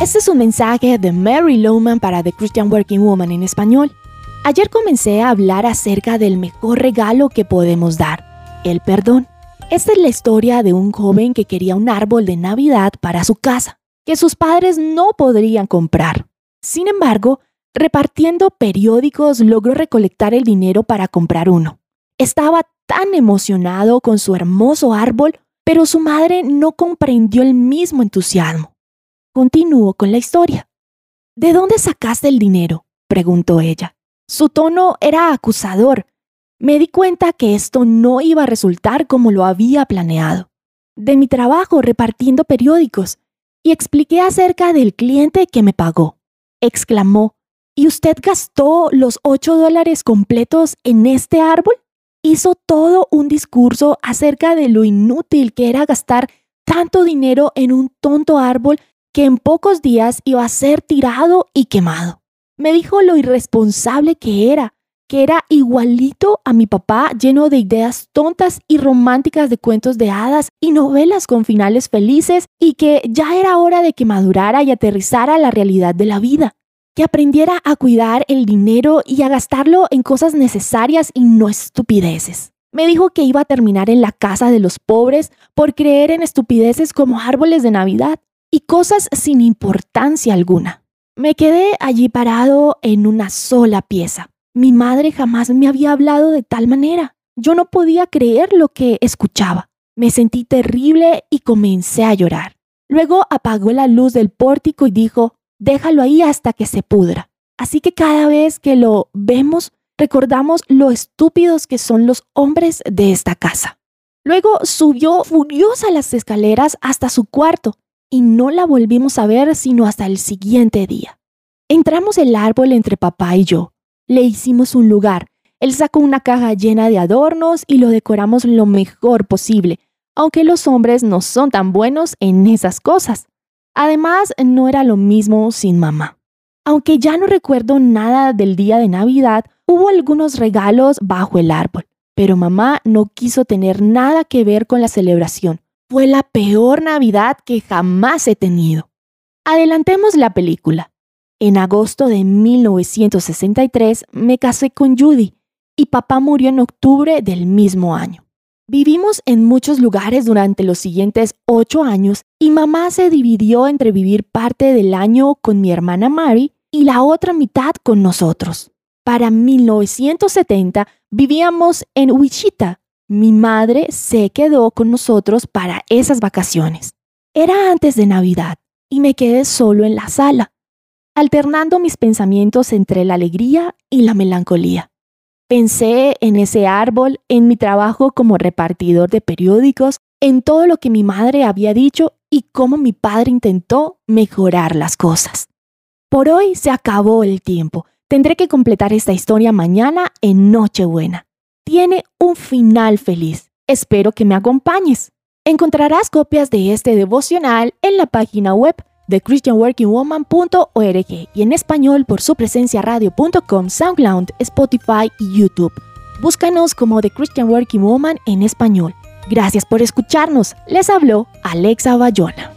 Este es un mensaje de Mary Lowman para The Christian Working Woman en español. Ayer comencé a hablar acerca del mejor regalo que podemos dar, el perdón. Esta es la historia de un joven que quería un árbol de Navidad para su casa, que sus padres no podrían comprar. Sin embargo, repartiendo periódicos logró recolectar el dinero para comprar uno. Estaba tan emocionado con su hermoso árbol, pero su madre no comprendió el mismo entusiasmo. Continuó con la historia. ¿De dónde sacaste el dinero? preguntó ella. Su tono era acusador. Me di cuenta que esto no iba a resultar como lo había planeado. De mi trabajo repartiendo periódicos, y expliqué acerca del cliente que me pagó. Exclamó, ¿y usted gastó los ocho dólares completos en este árbol? Hizo todo un discurso acerca de lo inútil que era gastar tanto dinero en un tonto árbol que en pocos días iba a ser tirado y quemado. Me dijo lo irresponsable que era, que era igualito a mi papá lleno de ideas tontas y románticas de cuentos de hadas y novelas con finales felices y que ya era hora de que madurara y aterrizara la realidad de la vida, que aprendiera a cuidar el dinero y a gastarlo en cosas necesarias y no estupideces. Me dijo que iba a terminar en la casa de los pobres por creer en estupideces como árboles de Navidad y cosas sin importancia alguna. Me quedé allí parado en una sola pieza. Mi madre jamás me había hablado de tal manera. Yo no podía creer lo que escuchaba. Me sentí terrible y comencé a llorar. Luego apagó la luz del pórtico y dijo, déjalo ahí hasta que se pudra. Así que cada vez que lo vemos, recordamos lo estúpidos que son los hombres de esta casa. Luego subió furiosa las escaleras hasta su cuarto y no la volvimos a ver sino hasta el siguiente día. Entramos el árbol entre papá y yo. Le hicimos un lugar. Él sacó una caja llena de adornos y lo decoramos lo mejor posible, aunque los hombres no son tan buenos en esas cosas. Además, no era lo mismo sin mamá. Aunque ya no recuerdo nada del día de Navidad, hubo algunos regalos bajo el árbol, pero mamá no quiso tener nada que ver con la celebración fue la peor Navidad que jamás he tenido. Adelantemos la película. En agosto de 1963 me casé con Judy y papá murió en octubre del mismo año. Vivimos en muchos lugares durante los siguientes ocho años y mamá se dividió entre vivir parte del año con mi hermana Mary y la otra mitad con nosotros. Para 1970 vivíamos en Wichita, mi madre se quedó con nosotros para esas vacaciones. Era antes de Navidad y me quedé solo en la sala, alternando mis pensamientos entre la alegría y la melancolía. Pensé en ese árbol, en mi trabajo como repartidor de periódicos, en todo lo que mi madre había dicho y cómo mi padre intentó mejorar las cosas. Por hoy se acabó el tiempo. Tendré que completar esta historia mañana en Nochebuena tiene un final feliz. Espero que me acompañes. Encontrarás copias de este devocional en la página web de christianworkingwoman.org y en español por su presencia radio.com, SoundCloud, Spotify y YouTube. Búscanos como The Christian Working Woman en español. Gracias por escucharnos. Les habló Alexa Bayona.